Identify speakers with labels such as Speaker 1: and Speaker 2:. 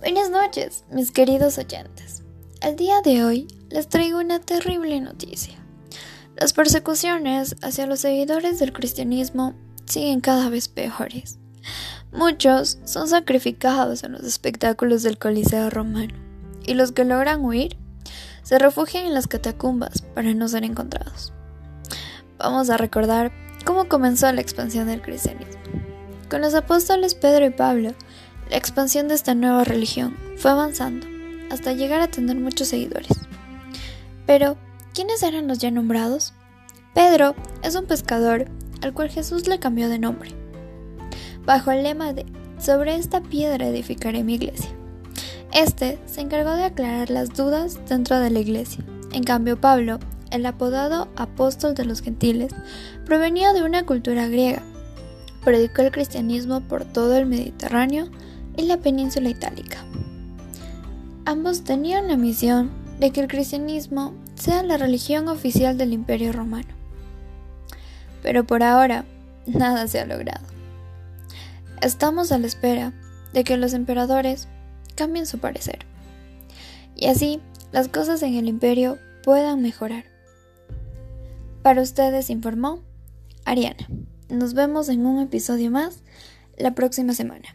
Speaker 1: Buenas noches, mis queridos oyentes. El día de hoy les traigo una terrible noticia. Las persecuciones hacia los seguidores del cristianismo siguen cada vez peores. Muchos son sacrificados en los espectáculos del Coliseo romano y los que logran huir se refugian en las catacumbas para no ser encontrados. Vamos a recordar cómo comenzó la expansión del cristianismo. Con los apóstoles Pedro y Pablo, la expansión de esta nueva religión fue avanzando hasta llegar a tener muchos seguidores. Pero, ¿quiénes eran los ya nombrados? Pedro es un pescador al cual Jesús le cambió de nombre, bajo el lema de Sobre esta piedra edificaré mi iglesia. Este se encargó de aclarar las dudas dentro de la iglesia. En cambio, Pablo, el apodado apóstol de los gentiles, provenía de una cultura griega. Predicó el cristianismo por todo el Mediterráneo en la península itálica. Ambos tenían la misión de que el cristianismo sea la religión oficial del imperio romano. Pero por ahora, nada se ha logrado. Estamos a la espera de que los emperadores cambien su parecer. Y así las cosas en el imperio puedan mejorar. Para ustedes informó Ariana. Nos vemos en un episodio más la próxima semana.